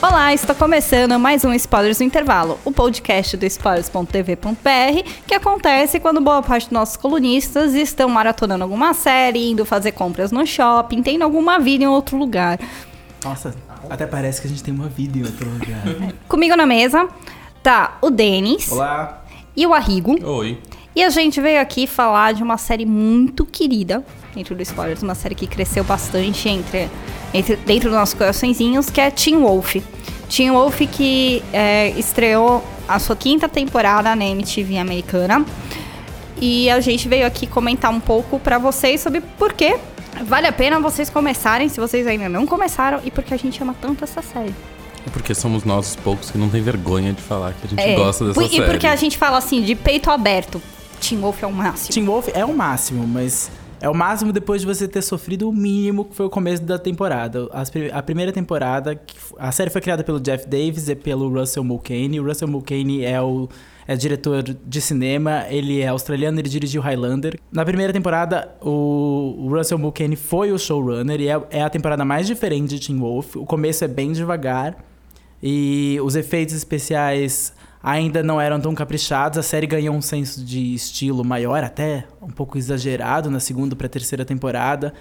Olá, está começando mais um Spoilers no Intervalo, o podcast do spoilers.tv.br, que acontece quando boa parte dos nossos colunistas estão maratonando alguma série, indo fazer compras no shopping, tendo alguma vida em outro lugar. Nossa, até parece que a gente tem uma vida em outro lugar. Comigo na mesa tá o Denis Olá. e o Arrigo. Oi. E a gente veio aqui falar de uma série muito querida dentro do Spoilers, uma série que cresceu bastante entre, entre dentro dos nossos coraçõezinhos, que é Teen Wolf. Teen Wolf que é, estreou a sua quinta temporada na MTV americana. E a gente veio aqui comentar um pouco pra vocês sobre por que vale a pena vocês começarem, se vocês ainda não começaram, e porque a gente ama tanto essa série. Porque somos nós os poucos que não tem vergonha de falar que a gente É, gosta dessa e série. porque a gente fala assim, de peito aberto. Teen Wolf é o máximo. Teen Wolf é o máximo, mas é o máximo depois de você ter sofrido o mínimo que foi o começo da temporada. As a primeira temporada, a série foi criada pelo Jeff Davis e pelo Russell Mulcahy. O Russell Mulcahy é o é diretor de cinema, ele é australiano, ele dirigiu Highlander. Na primeira temporada, o o Russell Mulcahy foi o showrunner e é, é a temporada mais diferente de Teen Wolf. O começo é bem devagar e os efeitos especiais ainda não eram tão caprichados. A série ganhou um senso de estilo maior, até um pouco exagerado na segunda para terceira temporada.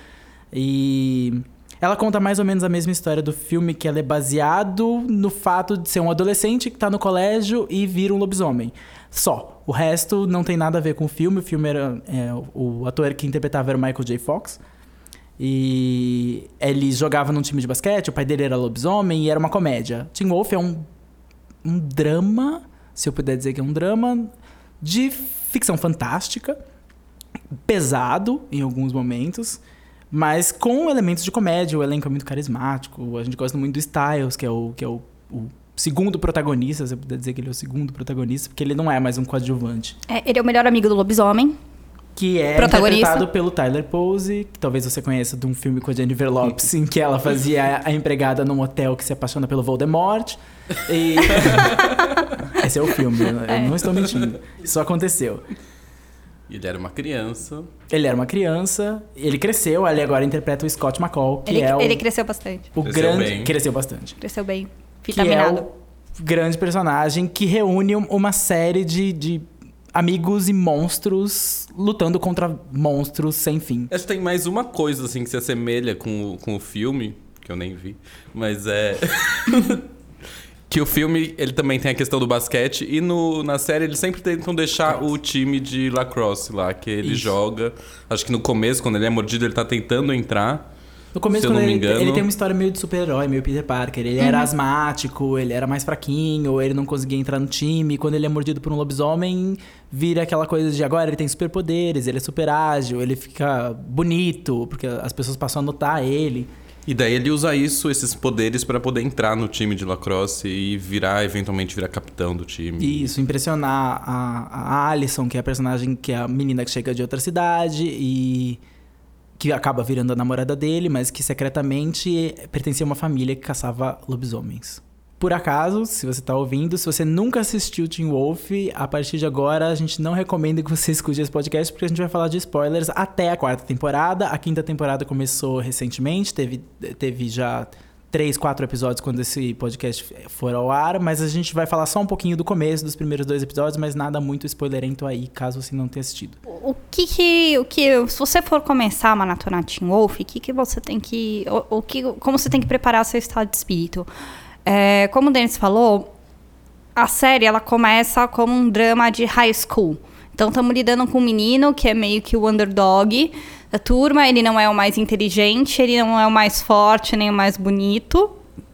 E ela conta mais ou menos a mesma história do filme, que ela é baseado no fato de ser um adolescente que tá no colégio e vira um lobisomem. Só. O resto não tem nada a ver com o filme. O filme era. é, o ator que interpretava era o Michael J. Fox. E ele jogava num time de basquete, o pai dele era lobisomem e era uma comédia. Teen Wolf é um, um drama, se eu puder dizer que é um drama, de ficção fantástica, pesado em alguns momentos, mas com elementos de comédia. O elenco é muito carismático, a gente gosta muito do Styles, que é o, que é o, o segundo protagonista, se eu puder dizer que ele é o segundo protagonista, porque ele não é mais um coadjuvante. É, ele é o melhor amigo do lobisomem. Que é interpretado pelo Tyler Pose, que talvez você conheça de um filme com a Jennifer Lopes, em que ela fazia a empregada num hotel que se apaixona pelo Voldemort. E... Esse é o filme, eu É. não estou mentindo. Isso aconteceu. Ele era uma criança. Ele era uma criança, ele cresceu, ele agora interpreta o Scott McCall, que Ele, é o, ele cresceu bastante. o Cresceu grande... bem. Cresceu bastante. Cresceu bem. Que é Vitaminado. o grande personagem que reúne um- uma série de... de Amigos e monstros lutando contra monstros sem fim. Acho que tem mais uma coisa assim que se assemelha com o, com o filme, que eu nem vi, mas é. que o filme ele também tem a questão do basquete e no, na série eles sempre tentam deixar o time de lacrosse lá, que ele Isso. joga. Acho que no começo, quando ele é mordido, ele tá tentando entrar. No começo, Se eu quando não me ele, engano- ele tem uma história meio de super-herói, meio Peter Parker. Ele era asmático, ele era mais fraquinho, ele não conseguia entrar no time. Quando ele é mordido por um lobisomem, vira aquela coisa de agora ele tem superpoderes, ele é super ágil, ele fica bonito, porque as pessoas passam a notar ele. E daí ele usa isso, esses poderes, pra poder entrar no time de lacrosse e virar, eventualmente, virar capitão do time. Isso, impressionar a, a Alison, que é a personagem que é a menina que chega de outra cidade e que acaba virando a namorada dele, mas que secretamente pertencia a uma família que caçava lobisomens. Por acaso, se você tá ouvindo, se você nunca assistiu Teen Wolf, a partir de agora a gente não recomenda que você escute esse podcast porque a gente vai falar de spoilers até a quarta temporada. A quinta temporada começou recentemente, teve, teve já três, quatro episódios quando esse podcast for ao ar, mas a gente vai falar só um pouquinho do começo dos primeiros dois episódios, mas nada muito spoilerento aí, caso você não tenha assistido. O que que, o que, se você for começar a maratonar Teen Wolf, o que que você tem que, o, o que, como você tem que preparar seu estado de espírito? É, como o Denis falou, a série ela começa como um drama de high school. Então estamos lidando com um menino que é meio que o underdog da turma. Ele não é o mais inteligente, ele não é o mais forte nem o mais bonito.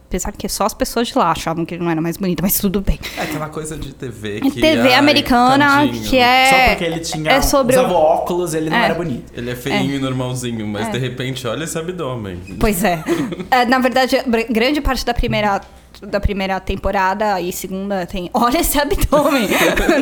Apesar que só as pessoas de lá achavam que ele não era mais bonito, mas tudo bem. É aquela coisa de TV É que... TV ai, americana tadinho. que é. Só porque ele tinha é sobre usava o- óculos, ele não É. era bonito. Ele é feinho e normalzinho, mas de repente, olha esse abdômen. Pois é. É, Na verdade, grande parte da primeira da primeira temporada e segunda tem. Olha esse abdômen!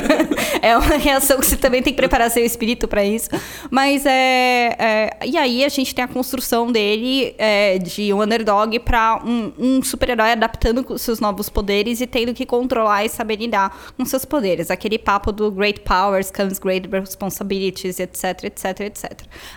é uma reação que você também tem que preparar seu espírito para isso. Mas é, é, E aí a gente tem a construção dele é, de um underdog para um, um super-herói adaptando seus novos poderes e tendo que controlar e saber lidar com seus poderes. Aquele papo do Great Powers comes Great Responsibilities, etc, etc, etc.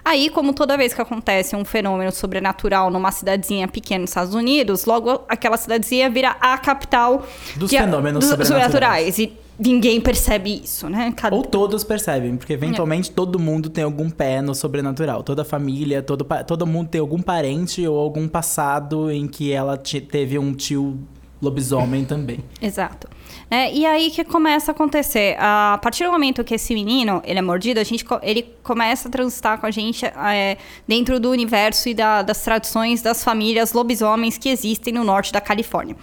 Aí, como toda vez que acontece um fenômeno sobrenatural numa cidadezinha pequena nos Estados Unidos, logo aquela cidadezinha vira a capital Dos de- fenômenos dos sobrenaturais. E ninguém percebe isso, né? Cada- Ou todos percebem, porque eventualmente todo mundo tem algum pé no sobrenatural. Toda família, todo, todo mundo tem algum parente ou algum passado em que ela te- teve um tio lobisomem também. Exato. É, e aí que começa a acontecer. A partir do momento que esse menino ele é mordido, a gente, ele começa a transitar com a gente é, dentro do universo e da- das tradições das famílias lobisomens que existem no norte da Califórnia.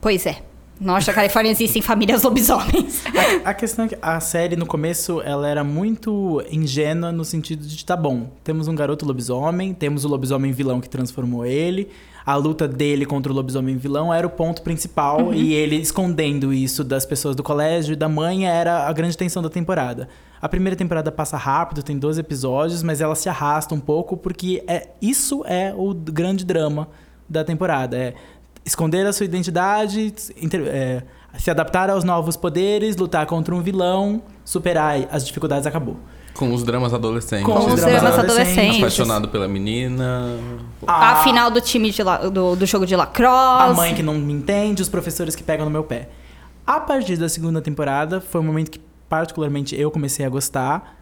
Pois é. Norte da Califórnia existem famílias lobisomens. A questão é que a série, no começo, ela era muito ingênua no sentido de, tá bom, temos um garoto lobisomem, temos o lobisomem vilão que transformou ele, a luta dele contra o lobisomem vilão era o ponto principal, e ele escondendo isso das pessoas do colégio e da mãe era a grande tensão da temporada. A primeira temporada passa rápido, tem 12 episódios, mas ela se arrasta um pouco, porque é, isso é o grande drama da temporada. É esconder a sua identidade, inter- é, se adaptar aos novos poderes, lutar contra um vilão, superar as dificuldades, acabou. Com os dramas adolescentes. Com os dramas adolescentes. Apaixonado pela menina. A final do time de la- do, do jogo de lacrosse. A mãe que não me entende, os professores que pegam no meu pé. A partir da segunda temporada, foi um momento que particularmente eu comecei a gostar.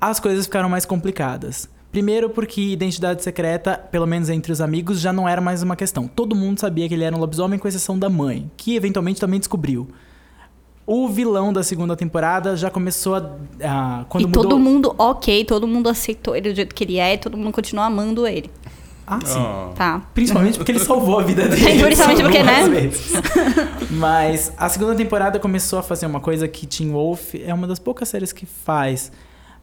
As coisas ficaram mais complicadas. Primeiro porque identidade secreta, pelo menos entre os amigos, já não era mais uma questão. Todo mundo sabia que ele era um lobisomem, com exceção da mãe, que eventualmente também descobriu. O vilão da segunda temporada já começou a. a quando e mudou... todo mundo, ok, todo mundo aceitou ele do jeito que ele é e todo mundo continua amando ele. Ah, sim. Oh. Tá. Principalmente porque ele salvou a vida dele. Principalmente porque, né? Mas a segunda temporada começou a fazer uma coisa que Teen Wolf é uma das poucas séries que faz.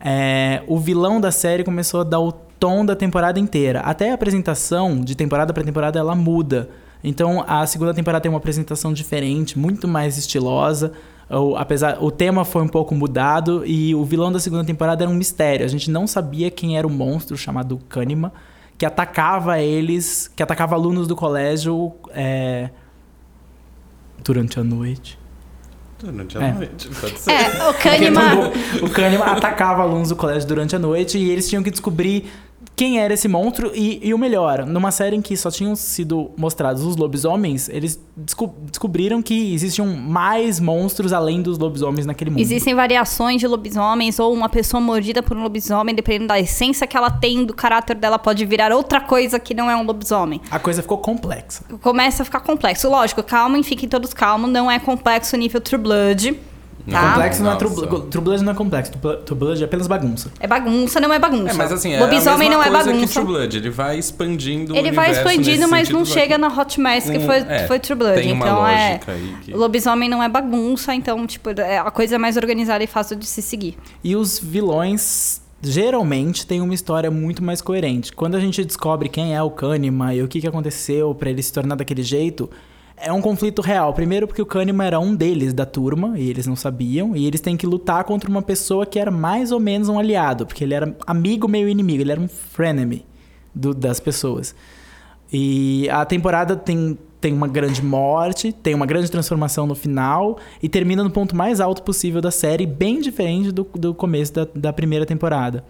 É, o vilão da série começou a dar o tom da temporada inteira. Até a apresentação de temporada para temporada ela muda. Então a segunda temporada tem uma apresentação diferente, muito mais estilosa. O, apesar, o tema foi um pouco mudado e o vilão da segunda temporada era um mistério. A gente não sabia quem era o monstro chamado Kahneman, que atacava eles, que atacava alunos do colégio é, durante a noite. Durante a É. noite, pode ser. É, o Kahneman... o Kahneman atacava alunos do colégio durante a noite e eles tinham que descobrir quem era esse monstro e, e o melhor, numa série em que só tinham sido mostrados os lobisomens, eles desco- descobriram que existiam mais monstros além dos lobisomens naquele mundo. Existem variações de lobisomens ou uma pessoa mordida por um lobisomem, dependendo da essência que ela tem, do caráter dela, pode virar outra coisa que não é um lobisomem. A coisa ficou complexa. Começa a ficar complexo. Lógico, calma, fiquem todos calmos. Não é complexo nível True Blood. Tá? complexo não é. True, True Blood não é complexo. True Blood- é apenas bagunça. É bagunça, não é bagunça. É, mas assim, é Lobisomem a mesma não é coisa que bagunça. True Blood. Ele vai expandindo o Ele vai expandindo, mas não chega na Hot Mess que Um- foi, é, foi True Blood. tem então é. que- Lobisomem não é bagunça, então, tipo, é- a coisa é mais organizada e fácil de se seguir. E os vilões geralmente têm uma história muito mais coerente. Quando a gente descobre quem é o Kahneman e o que, que aconteceu pra ele se tornar daquele jeito, é um conflito real. Primeiro porque o Kahneman era um deles da turma e eles não sabiam, e eles têm que lutar contra uma pessoa que era mais ou menos um aliado, porque ele era amigo meio inimigo, ele era um frenemy do- das pessoas. E a temporada tem, tem uma grande morte, tem uma grande transformação no final e termina no ponto mais alto possível da série, bem diferente do, do começo da, da primeira temporada.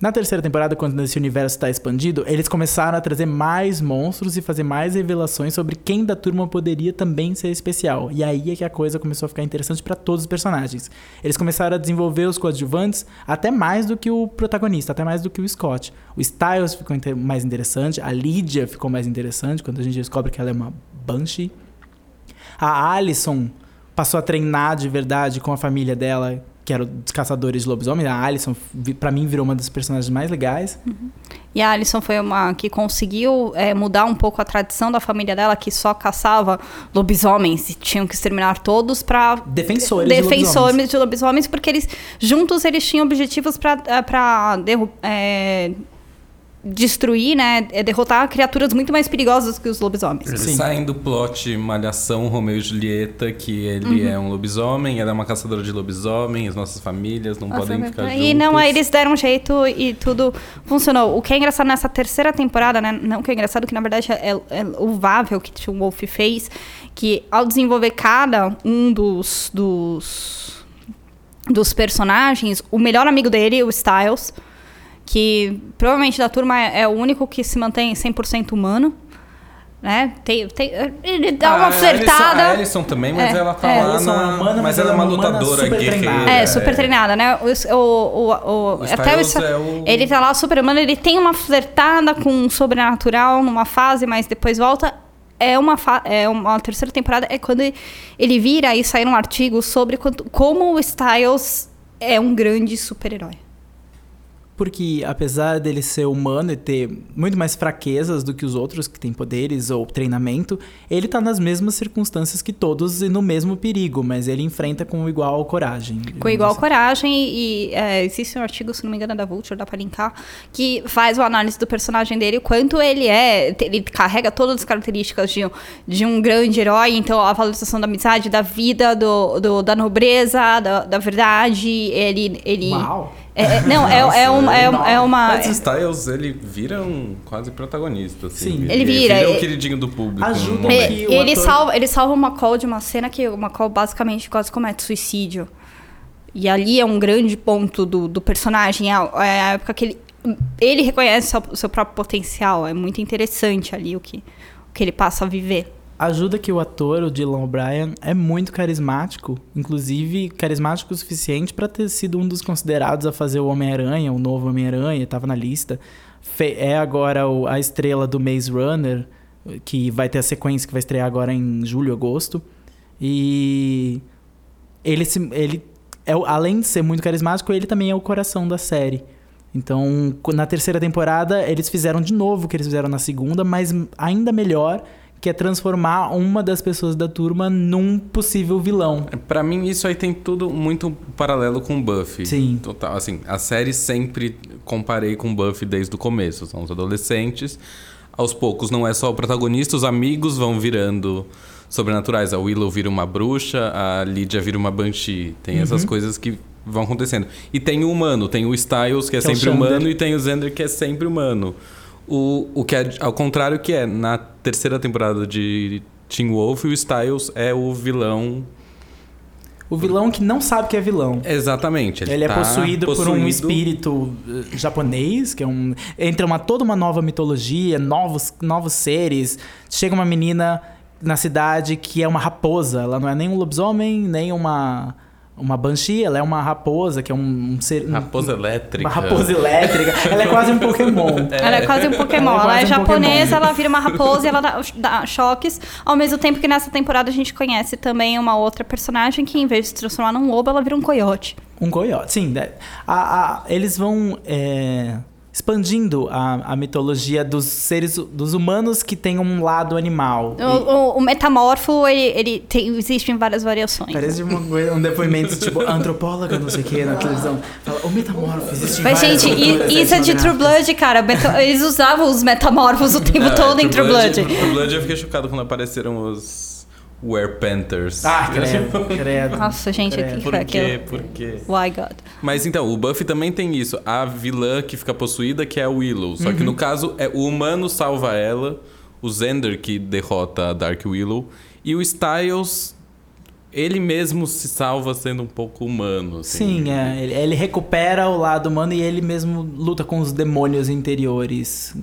Na terceira temporada, quando esse universo está expandido, eles começaram a trazer mais monstros e fazer mais revelações sobre quem da turma poderia também ser especial. E aí é que a coisa começou a ficar interessante para todos os personagens. Eles começaram a desenvolver os coadjuvantes até mais do que o protagonista, até mais do que o Scott. O Styles ficou mais interessante, a Lydia ficou mais interessante quando a gente descobre que ela é uma Banshee. A Alison passou a treinar de verdade com a família dela, que eram os caçadores de lobisomens. A Alison, pra mim, virou uma das personagens mais legais. E a Alison foi uma que conseguiu é, mudar um pouco a tradição da família dela, que só caçava lobisomens e tinham que exterminar todos para Defensores de lobisomens. defensores de lobisomens, porque eles juntos eles tinham objetivos para para destruir, né? É derrotar criaturas muito mais perigosas que os lobisomens. Eles Sim. saem do plot Malhação Romeu e Julieta, que ele Uhum. é um lobisomem, ela é uma caçadora de lobisomem, as nossas famílias não podem ficar juntas. E não, aí eles deram um jeito e tudo funcionou. O que é engraçado nessa terceira temporada, né? Não que é engraçado, que na verdade é, é louvável que o Wolf fez, que ao desenvolver cada um dos, dos, dos personagens, o melhor amigo dele, o Styles, que provavelmente da turma é, é o único que se mantém 100% humano. Né? Tem, tem, ele dá uma flertada. A Alison também, mas É, ela tá é. lá é na... humana, mas, mas ela é uma ela é uma lutadora guerreira. treinada. É, super treinada, né? O, o, o, o- O até o, Styles é o- Ele tá lá super humano, ele tem uma flertada com o sobrenatural numa fase, mas depois volta. É uma, fa- é uma terceira temporada, é quando ele vira e sai um artigo sobre quanto- como o Styles é um grande super-herói. Porque apesar dele ser humano e ter muito mais fraquezas do que os outros que têm poderes ou treinamento, ele tá nas mesmas circunstâncias que todos e no mesmo perigo, mas ele enfrenta com igual coragem. Com igual coragem, e, é, existe um artigo, se não me engano, é da Vulture, dá pra linkar, que faz uma análise do personagem dele, o quanto ele é, ele carrega todas as características de, um- de um grande herói, então a valorização da amizade, da vida, do, do- da nobreza, da, da verdade, ele... ele Uau! É, é- não, é, Nossa, é, é, enorme. é uma... Mas Styles, ele vira um quase protagonista, assim. Sim. Ele vira, Ele é é- o queridinho do público. Ajuda É, momento. que o ele, ator- salva, ele salva uma call de uma cena que uma call basicamente quase comete suicídio. E ali é um grande ponto do, do personagem. É, a- é a época que ele, ele reconhece o seu, seu próprio potencial. É muito interessante ali o que, o que ele passa a viver. Ajuda que o ator, o Dylan O'Brien, é muito carismático, inclusive carismático o suficiente pra ter sido um dos considerados a fazer o Homem-Aranha, o novo Homem-Aranha, tava na lista. Fe- é agora o- a estrela do Maze Runner, que vai ter a sequência que vai estrear agora em julho, agosto. E ele, se- ele é, além de ser muito carismático, ele também é o coração da série. Então, na terceira temporada, eles fizeram de novo o que eles fizeram na segunda, mas ainda melhor, que é transformar uma das pessoas da turma num possível vilão. Pra mim, isso aí tem tudo muito paralelo com Buffy. Sim. Total. Assim, a série sempre comparei com Buffy desde o começo. São os adolescentes. Aos poucos, não é só o protagonista, os amigos vão virando sobrenaturais. A Willow vira uma bruxa, a Lydia vira uma banshee. Tem essas coisas que vão acontecendo. E tem o humano, tem o Styles, que é Que é sempre humano, e tem o Xander, que é sempre humano. O, o que é ao contrário que é, na terceira temporada de Teen Wolf, o Styles é o vilão O vilão que não sabe que é vilão. Exatamente. Ele, Ele, é tá possuído, por um possuído- espírito eh, japonês, que é um. Entra uma, toda uma nova mitologia, novos, novos seres. Chega uma menina na cidade que é uma raposa. Ela não é nem um lobisomem, nem uma. Uma banshee, ela é uma raposa, que é um, um ser. um- Raposa elétrica. Uma raposa elétrica. ela é quase um Pokémon. Ela é quase um Pokémon. Ela é Ela é, um japonesa, Pokémon. ela vira uma raposa e ela dá, dá choques. Ao mesmo tempo que nessa temporada a gente conhece também uma outra personagem que, em vez de se transformar num lobo, ela vira um coiote. Um coiote, sim. A- a- eles vão é, expandindo a, a mitologia dos seres, dos humanos que têm um lado animal. O, o- o metamorfo, ele, ele tem, existe em várias variações. Parece uma um depoimento tipo antropóloga, não sei o que, na televisão. Fala, o metamorfo existe em Mas, várias gente, isso é de True etnográficas." Blood, cara. Meta- Eles usavam os metamorfos o tempo É, todo em True Blood. True Blood eu fiquei chocado quando apareceram os Were Panthers. Ah, credo, credo. Nossa, gente, Credo. que Por quê? Por quê? Why God? Mas então, o Buffy também tem isso. A vilã que fica possuída, que é a Willow. Só Uhum. que no caso, é o humano salva ela, o Xander que derrota a Dark Willow, e o Styles, ele mesmo se salva sendo um pouco humano. assim. Sim, é, ele, ele recupera o lado humano e ele mesmo luta com os demônios interiores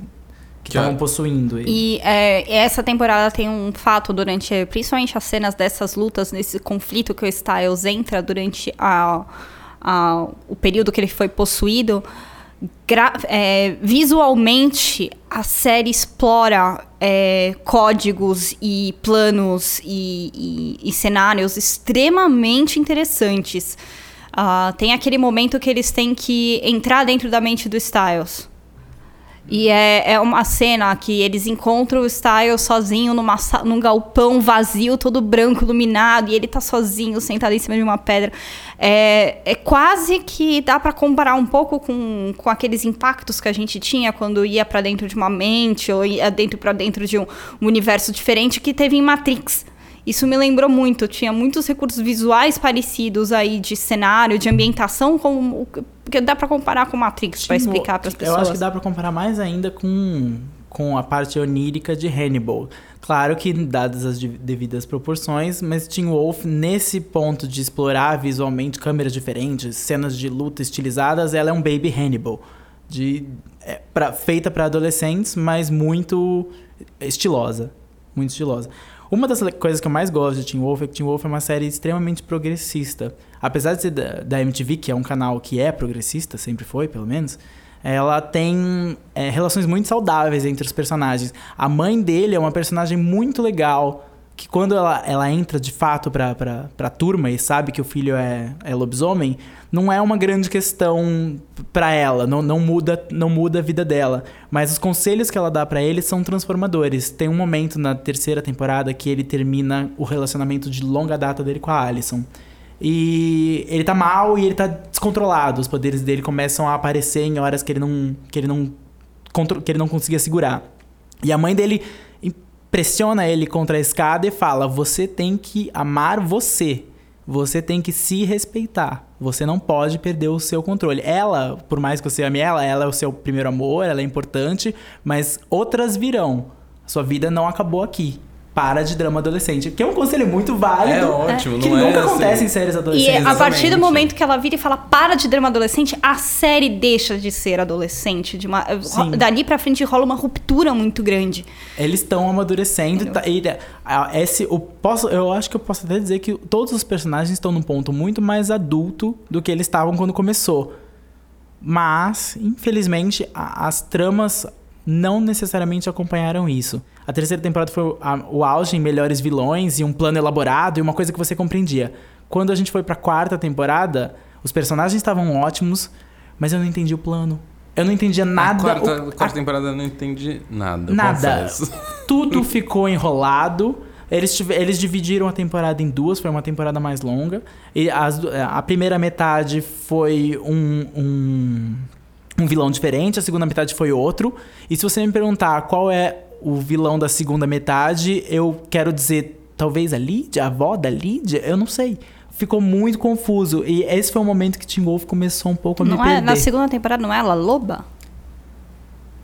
que estavam possuindo ele. E é, essa temporada tem um fato durante, principalmente as cenas dessas lutas, nesse conflito que o Styles entra durante a, a- o período que ele foi possuído. gra- é, visualmente, a série explora é, códigos e planos e, e- e cenários extremamente interessantes. Ah, tem aquele momento que eles têm que entrar dentro da mente do Styles. E é, é uma cena que eles encontram o Styles sozinho numa, num galpão vazio, todo branco, iluminado, e ele tá sozinho, sentado em cima de uma pedra. É, é quase que dá pra comparar um pouco com, com aqueles impactos que a gente tinha quando ia pra dentro de uma mente, ou ia dentro para dentro de um, um universo diferente que teve em Matrix. Isso me lembrou muito. Tinha muitos recursos visuais parecidos aí de cenário, de ambientação, como o que dá pra comparar com Matrix pra Tipo, explicar para as pessoas. Eu acho que dá pra comparar mais ainda com, com a parte onírica de Hannibal. Claro que dadas as de- devidas proporções, mas Teen Wolf, nesse ponto de explorar visualmente câmeras diferentes, cenas de luta estilizadas, ela é um baby Hannibal. De, é, pra- feita para adolescentes, mas muito estilosa. Muito estilosa. Uma das coisas que eu mais gosto de Teen Wolf é que Teen Wolf é uma série extremamente progressista. Apesar de ser da, da MTV, que é um canal que é progressista, sempre foi, pelo menos, ela tem é, relações muito saudáveis entre os personagens. A mãe dele é uma personagem muito legal, que quando ela, ela entra de fato pra, pra, pra turma e sabe que o filho é, é lobisomem, não é uma grande questão pra ela, não, não, muda, não muda a vida dela. Mas os conselhos que ela dá pra ele são transformadores. Tem um momento na terceira temporada que ele termina o relacionamento de longa data dele com a Alison. E ele tá mal e ele tá descontrolado. Os poderes dele começam a aparecer em horas que ele não, que ele não, que ele não conseguia segurar. E a mãe dele pressiona ele contra a escada e fala: Você tem que amar você. Você tem que se respeitar. Você não pode perder o seu controle. Ela, por mais que você ame ela, ela é o seu primeiro amor, ela é importante, mas outras virão. Sua vida não acabou aqui. Para de drama adolescente. Que é um conselho muito válido. É ótimo, que não é nunca assim- acontece em séries E adolescentes. a partir do Exatamente. momento que ela vira e fala para de drama adolescente, a série deixa de ser adolescente. De uma, Sim. dali pra frente rola uma ruptura muito grande. Eles estão amadurecendo. e tá- e, a- esse, o, posso, eu acho que eu posso até dizer que todos os personagens estão num ponto muito mais adulto do que eles estavam quando começou. Mas, infelizmente, a- as tramas não necessariamente acompanharam isso. A terceira temporada foi a- o auge em melhores vilões e um plano elaborado e uma coisa que você compreendia. Quando a gente foi pra quarta temporada, os personagens estavam ótimos, mas eu não entendi o plano. Eu não entendia nada. A quarta, o- quarta temporada eu não entendi nada. Nada. confesso. tudo ficou enrolado. Eles, eles dividiram a temporada em duas, foi uma temporada mais longa. E as a primeira metade foi um, um, um vilão diferente, a segunda metade foi outro. E se você me perguntar qual é o vilão da segunda metade, eu quero dizer, talvez a Lídia, a avó da Lídia? Eu não sei. Ficou muito confuso. E esse foi o momento que Tim Wolf começou um pouco a me Não é, perder. na segunda temporada não é ela loba?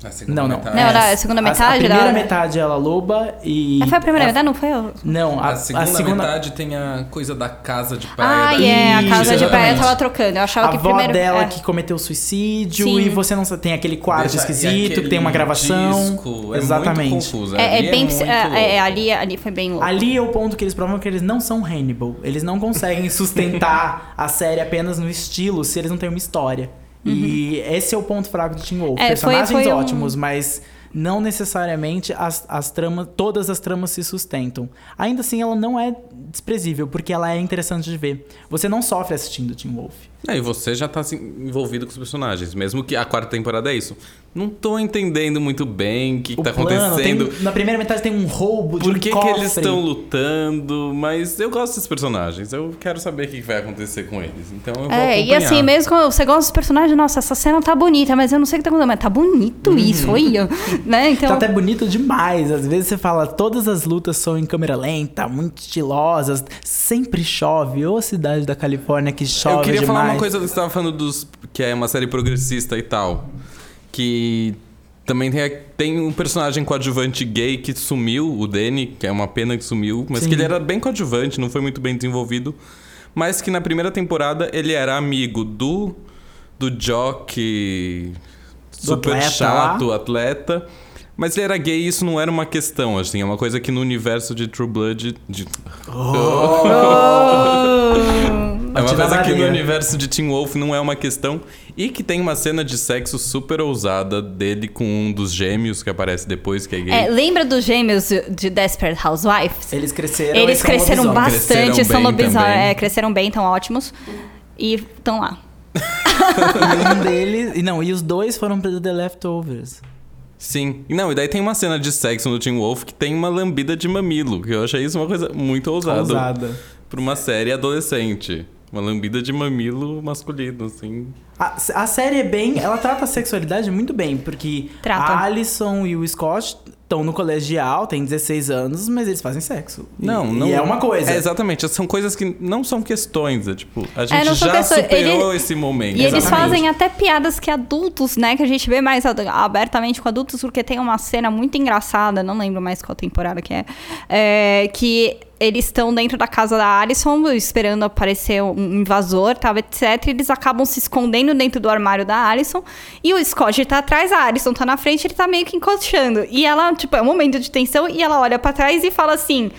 A segunda Não, não. metade- Não, É, era a segunda a- metade A primeira da- metade ela loba e. É, foi a primeira a- metade, não foi? a- Não, a, A segunda, metade tem a coisa da casa de praia. Ah, é, a Isso, casa de praia tava trocando. Eu achava a que avó primeiro. dela é. que cometeu suicídio Sim. e você não sabe, tem aquele quarto Deixa- esquisito, que tem uma gravação. disco, é Exatamente. Muito confuso. É, é bem. muito é, é, louco. ali, ali foi bem louco. Ali é o ponto que eles provam que eles não são Hannibal. Eles não conseguem sustentar a série apenas no estilo se eles não têm uma história. E esse é o ponto fraco de Teen Wolf. Uhum. É, foi- Personagens foi um- ótimos, mas não necessariamente as, as tramas, todas as tramas se sustentam. Ainda assim, ela não é desprezível, porque ela é interessante de ver. Você não sofre assistindo Teen Wolf. É, e você já tá assim, envolvido com os personagens. Mesmo que a quarta temporada é isso. Não tô entendendo muito bem o que, que O tá plano, acontecendo. tem- na primeira metade tem um roubo de Por um que, que cofre. eles estão lutando? Mas eu gosto desses personagens. Eu quero saber o que que vai acontecer com eles. Então eu vou É, e acompanhar. assim, mesmo quando você gosta dos personagens, nossa, essa cena tá bonita, mas eu não sei o que tá acontecendo, mas tá bonito isso, olha. né? Então. Tá até bonito demais. Às vezes você fala, todas as lutas são em câmera lenta, muito estilosas, sempre chove. Ô cidade da Califórnia que chove Eu queria demais. Uma coisa, você estava falando dos. que é uma série progressista e tal. Que também tem, tem um personagem coadjuvante gay que sumiu, o Danny, que é uma pena que sumiu, mas Sim. que ele era bem coadjuvante, não foi muito bem desenvolvido. Mas que na primeira temporada ele era amigo do. do Jock. super atleta chato, lá. atleta. Mas ele era gay e isso não era uma questão, assim. É uma coisa que no universo de True Blood. de- É uma coisa que no universo de Teen Wolf não é uma questão. E que tem uma cena de sexo super ousada dele com um dos gêmeos que aparece depois, que é gay. É, lembra dos gêmeos de Desperate Housewives? Eles cresceram Eles são cresceram lobisomens. bastante, Cresceram são lobisomens. É, cresceram bem, estão ótimos. E estão lá. E um deles... e Não, e os dois foram pro The Leftovers. Sim. Não, e daí tem uma cena de sexo no Teen Wolf que tem uma lambida de mamilo, que eu achei isso uma coisa muito ousada. Ousada. Pra uma série adolescente. Uma lambida de mamilo masculino, assim. A, a série é bem. Ela trata a sexualidade muito bem, porque Trata. a Alison e o Scott estão no colegial, têm 16 anos, mas eles fazem sexo. E- Não, não. E é uma coisa. É, exatamente. São coisas que não são questões. É tipo, a gente não são já questões. superou Ele- esse momento. E eles fazem até piadas que adultos, né? Que a gente vê mais abertamente com adultos, porque tem uma cena muito engraçada, não lembro mais qual temporada que é, é, que eles estão dentro da casa da Alison, esperando aparecer um invasor, tal, etc. E eles acabam se escondendo dentro do armário da Alison. E o Scott tá atrás, a Alison tá na frente, ele tá meio que encoxando. E ela, tipo, é um momento de tensão, e ela olha pra trás e fala assim.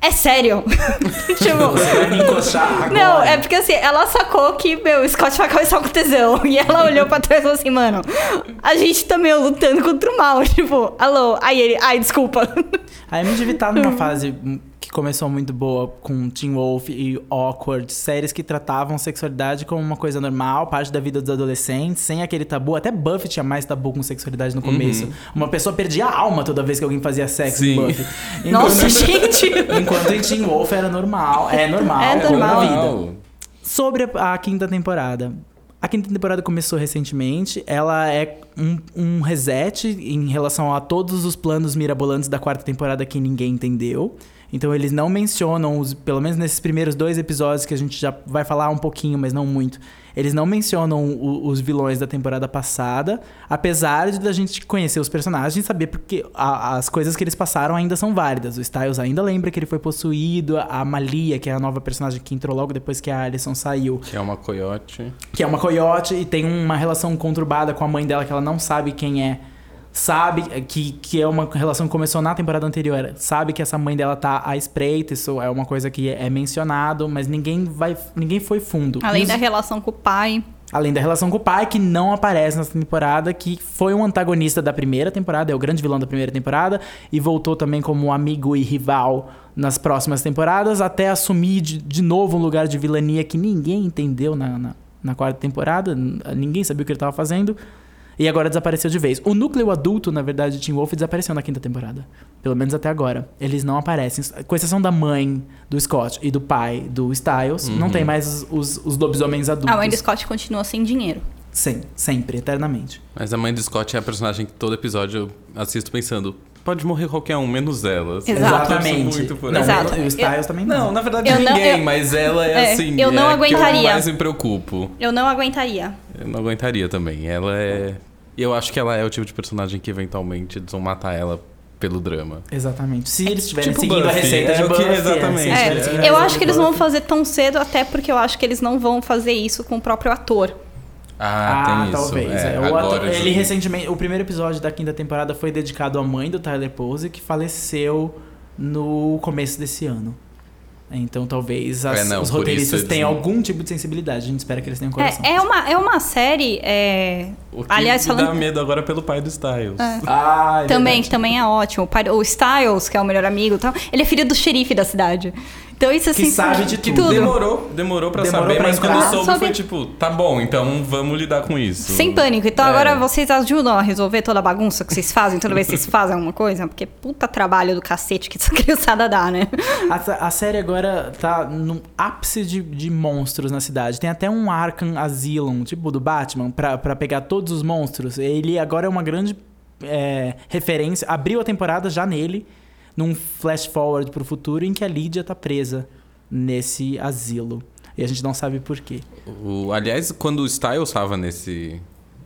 É sério? tipo, Você vai me encoxar agora. não, é porque assim, ela sacou que, meu, o Scott vai começar com tesão. E ela olhou pra trás e falou assim, mano, a gente tá meio lutando contra o mal. Tipo, alô, aí ele, ai, desculpa. A MTV tá numa fase que começou muito boa com Teen Wolf e Awkward, séries que tratavam sexualidade como uma coisa normal, parte da vida dos adolescentes, sem aquele tabu. Até Buffy tinha mais tabu com sexualidade no começo. Uma pessoa perdia a alma toda vez que alguém fazia sexo em Sim. Buffy. Nossa, gente. Enquanto em Teen Wolf era normal. É normal. É como normal. vida. Sobre a, a quinta temporada. A quinta temporada começou recentemente. Ela é um, um reset em relação a todos os planos mirabolantes da quarta temporada que ninguém entendeu. Então eles não mencionam, os, pelo menos nesses primeiros dois episódios que a gente já vai falar um pouquinho, mas não muito. Eles não mencionam o- os vilões da temporada passada, apesar de a gente conhecer os personagens e saber porque a- as coisas que eles passaram ainda são válidas. O Styles ainda lembra que ele foi possuído, a Malia, que é a nova personagem que entrou logo depois que a Alison saiu, Que é uma coiote. que é uma coiote e tem uma relação conturbada com a mãe dela que ela não sabe quem é. Sabe que, que é uma relação que começou na temporada anterior. Sabe que essa mãe dela tá à espreita, isso é uma coisa que é mencionado, mas ninguém vai. ninguém foi fundo. Além da relação com o pai. Além da relação com o pai, que não aparece nessa temporada, que foi um antagonista da primeira temporada, é o grande vilão da primeira temporada, e voltou também como amigo e rival nas próximas temporadas, até assumir de, de novo um lugar de vilania que ninguém entendeu na, na, na quarta temporada, ninguém sabia o que ele estava fazendo, e agora desapareceu de vez. O núcleo adulto, na verdade, de Teen Wolf desapareceu na quinta temporada, pelo menos até agora. Eles não aparecem, com exceção da mãe do Scott e do pai do Styles, não tem mais os, os, os lobisomens adultos. A mãe do Scott continua sem dinheiro. Sim, sempre, eternamente. Mas a mãe do Scott é a personagem que todo episódio eu assisto pensando, pode morrer qualquer um, menos ela. assim. Eu Exatamente. muito por Não, ela. E o Styles também não. Não, na verdade Eu não- ninguém, eu- mas ela é, É, assim. eu não é a que aguentaria. eu mais me preocupo. Eu não aguentaria. Eu não aguentaria também. Ela é. Eu acho que ela é o tipo de personagem que eventualmente eles vão matar ela pelo drama. Exatamente. Se eles estiverem Tipo seguindo a Buffy, receita é de que- Buffy, exatamente. É, eles É, a eu acho que eles não vão fazer tão cedo, até porque eu acho que eles não vão fazer isso com o próprio ator. Ah, Ah, tem isso. talvez. É, é. O ator- ele recentemente, o primeiro episódio da quinta temporada foi dedicado à mãe do Tyler Pose, que faleceu no começo desse ano. Então talvez as- É, não, os roteiristas tenham não- algum tipo de sensibilidade. A gente espera que eles tenham coração. É, é, uma, é uma série. é, O que Aliás, me dá falando. medo agora pelo pai do Styles. É. Ah, é Também, verdade. que também é ótimo. O, pai- o Styles, que é o melhor amigo e tal, ele é filho do xerife da cidade. Então isso assim. Que sabe de Que tudo. demorou, demorou pra Demorou saber, pra mas quando soube foi tipo, tá bom, então vamos lidar com isso. Sem pânico. Então É. agora vocês ajudam a resolver toda a bagunça que vocês fazem toda vez que vocês fazem alguma coisa? Porque puta trabalho do cacete que essa criançada dá, né? A, a série agora tá no ápice de, de monstros na cidade. Tem até um Arkham Asylum, tipo do Batman, pra, pra pegar todos os monstros. Ele agora é uma grande é, referência. Abriu a temporada já nele, num flash forward pro futuro, em que a Lydia tá presa nesse asilo. E a gente não sabe por quê. O, aliás, quando o Styles tava nesse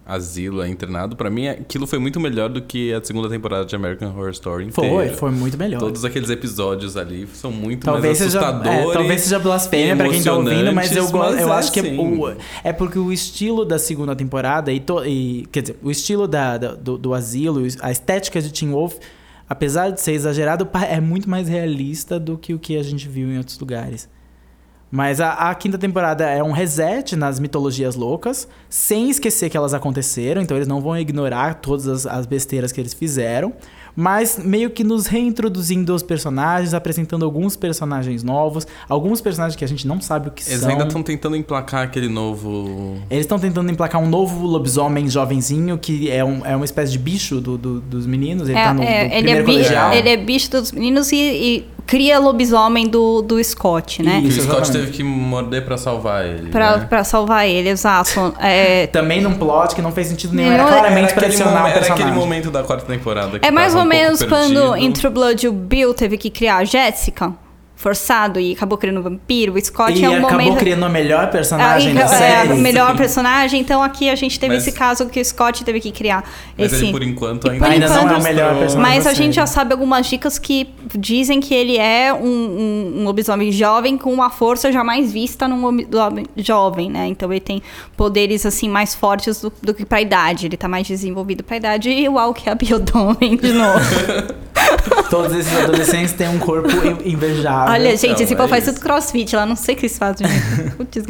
asilo, é, internado, pra mim aquilo foi muito melhor do que a segunda temporada de American Horror Story Foi, inteira. foi muito melhor. Todos aqueles episódios ali são muito Talvez mais seja, assustadores. é, talvez seja blasfêmia pra quem tá ouvindo, mas eu, mas eu é acho que é, assim. o, é porque o estilo da segunda temporada e, to- e- quer dizer, o estilo da, da- do, do asilo, a estética de Teen Wolf, apesar de ser exagerado, é muito mais realista do que o que a gente viu em outros lugares. Mas a, a quinta temporada é um reset nas mitologias loucas, sem esquecer que elas aconteceram, então eles não vão ignorar todas as, as besteiras que eles fizeram mas meio que nos reintroduzindo os personagens, apresentando alguns personagens novos, alguns personagens que a gente não sabe o que Eles são. ainda estão tentando emplacar aquele novo. Eles estão tentando emplacar um novo lobisomem jovenzinho, que é, um, é uma espécie de bicho do, do- dos meninos. Ele É, tá no, no é, ele, é primeiro bicho, colegial. ele é bicho dos meninos e, e cria lobisomem do, do Scott, né? Isso, o Scott. Teve que morder pra salvar ele. Pra, né? pra salvar ele, exato. É, Também num plot que não fez sentido nenhum. Era claramente Era pra aquele, adicionar momen- o era personagem. aquele momento da quarta temporada. que é mais tava ou um menos quando em True Blood o Bill teve que criar a Jéssica, forçado, e acabou criando um vampiro. O Scott E é um acabou momento... criando a melhor Ah, personagem e- da é, série. o melhor personagem, então aqui a gente teve Mas- esse caso que o Scott teve que criar. Mas esse... ele, por enquanto, ainda, por Ainda não é o enquanto- melhor personagem. Mas a gente já sabe algumas dicas que dizem que ele é um, um, um lobisomem jovem com uma força jamais vista num lobisomem jovem, né? Então ele tem poderes assim mais fortes do, do que pra idade. Ele tá mais desenvolvido pra idade, igual que a Biodomem de novo. Todos esses adolescentes têm um corpo in- invejável. Olha, gente, então, esse é povo faz isso. tudo crossfit lá, não sei o que eles fazem. Putz.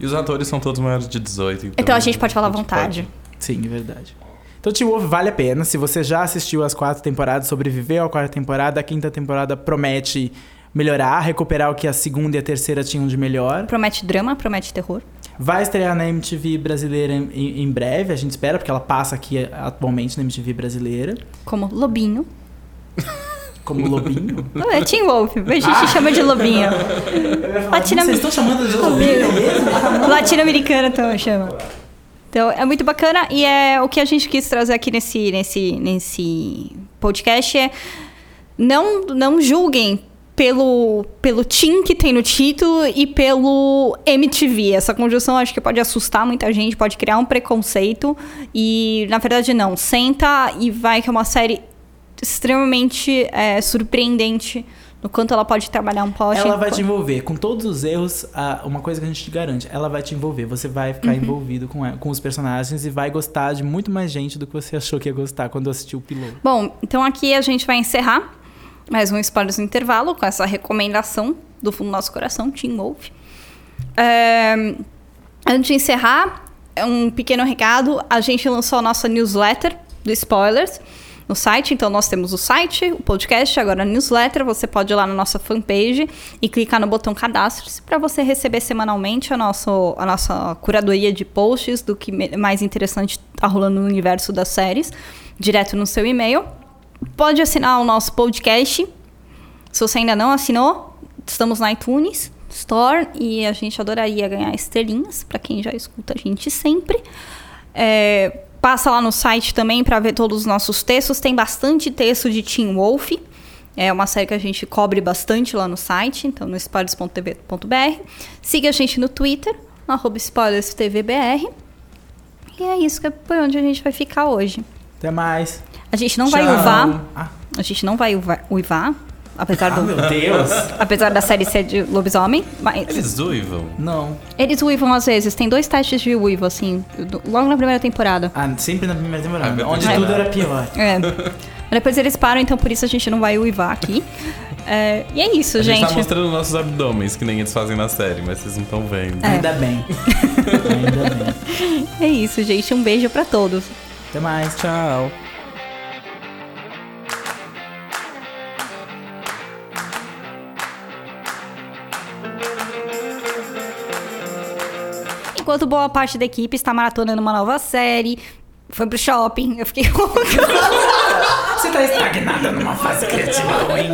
E os atores são todos maiores de 18. Então, então a gente pode falar à vontade. pode. Sim, é verdade. Então, Teen Wolf vale a pena. Se você já assistiu as quatro temporadas, sobreviveu à quarta temporada, a quinta temporada promete melhorar, recuperar o que a segunda e a terceira tinham de melhor. Promete drama, promete terror. Vai estrear na MTV brasileira em, em breve, a gente espera, porque ela passa aqui atualmente na MTV brasileira. Como Lobinho. Como Lobinho. Não, é Teen Wolf, a gente chama de Lobinho. Latina- Vocês estão chamando de Lobinho mesmo? Latino-americana também chama. Então, é muito bacana e é o que a gente quis trazer aqui nesse, nesse, nesse podcast é não, não julguem pelo, pelo team que tem no título e pelo MTV. Essa conjunção acho que pode assustar muita gente, pode criar um preconceito e, na verdade, não. Senta e vai que é uma série extremamente é, surpreendente no quanto ela pode trabalhar um plot. Ela vai te envolver. Com todos os erros, uma coisa que a gente te garante, ela vai te envolver. Você vai ficar envolvido com, ela- com os personagens e vai gostar de muito mais gente do que você achou que ia gostar quando assistiu o piloto. Bom, então aqui a gente vai encerrar mais um Spoilers no Intervalo com essa recomendação do fundo do nosso coração, Team Wolf. É, antes de encerrar, é um pequeno recado. A gente lançou a nossa newsletter do Spoilers no site. Então, nós temos o site, o podcast, agora a newsletter. Você pode ir lá na nossa fanpage e clicar no botão cadastre para você receber semanalmente a, nosso, a nossa curadoria de posts do que mais interessante está rolando no universo das séries, direto no seu e-mail. Pode assinar o nosso podcast. Se você ainda não assinou, estamos na iTunes Store e a gente adoraria ganhar estrelinhas para quem já escuta a gente sempre. É, passa lá no site também para ver todos os nossos textos. Tem bastante texto de Teen Wolf. É uma série que a gente cobre bastante lá no site, então no spoilers.tv.br. Siga a gente no Twitter, arroba spoilerstvbr. E é isso que é por onde a gente vai ficar hoje. Até mais. A gente não vai Tchau. uivar. Ah, A gente não vai uivar, apesar, ah, do, meu Deus. apesar da série ser de lobisomem. Mas Eles uivam. Não. eles uivam às vezes. Tem dois testes de uivo, assim, do- logo na primeira temporada. Ah, sempre na primeira Ah, temporada. meu onde Deus. tudo era pior. É. Mas depois eles param, então por isso a gente não vai uivar aqui. É, e é isso, A gente, gente. tá mostrando nossos abdômenes, que nem eles fazem na série, mas vocês não estão vendo. É. Ainda bem. Ainda bem. É isso, gente. Um beijo pra todos. Até mais. Tchau. Enquanto boa parte da equipe está maratonando uma nova série, foi pro shopping, eu fiquei com Você tá estagnada numa fase criativa ruim.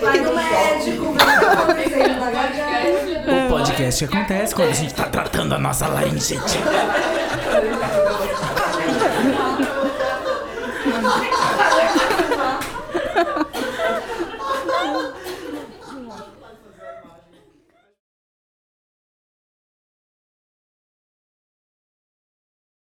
Vai no médico, vê o que acontecendo na garganta. O podcast acontece quando a gente tá tratando a nossa laringite.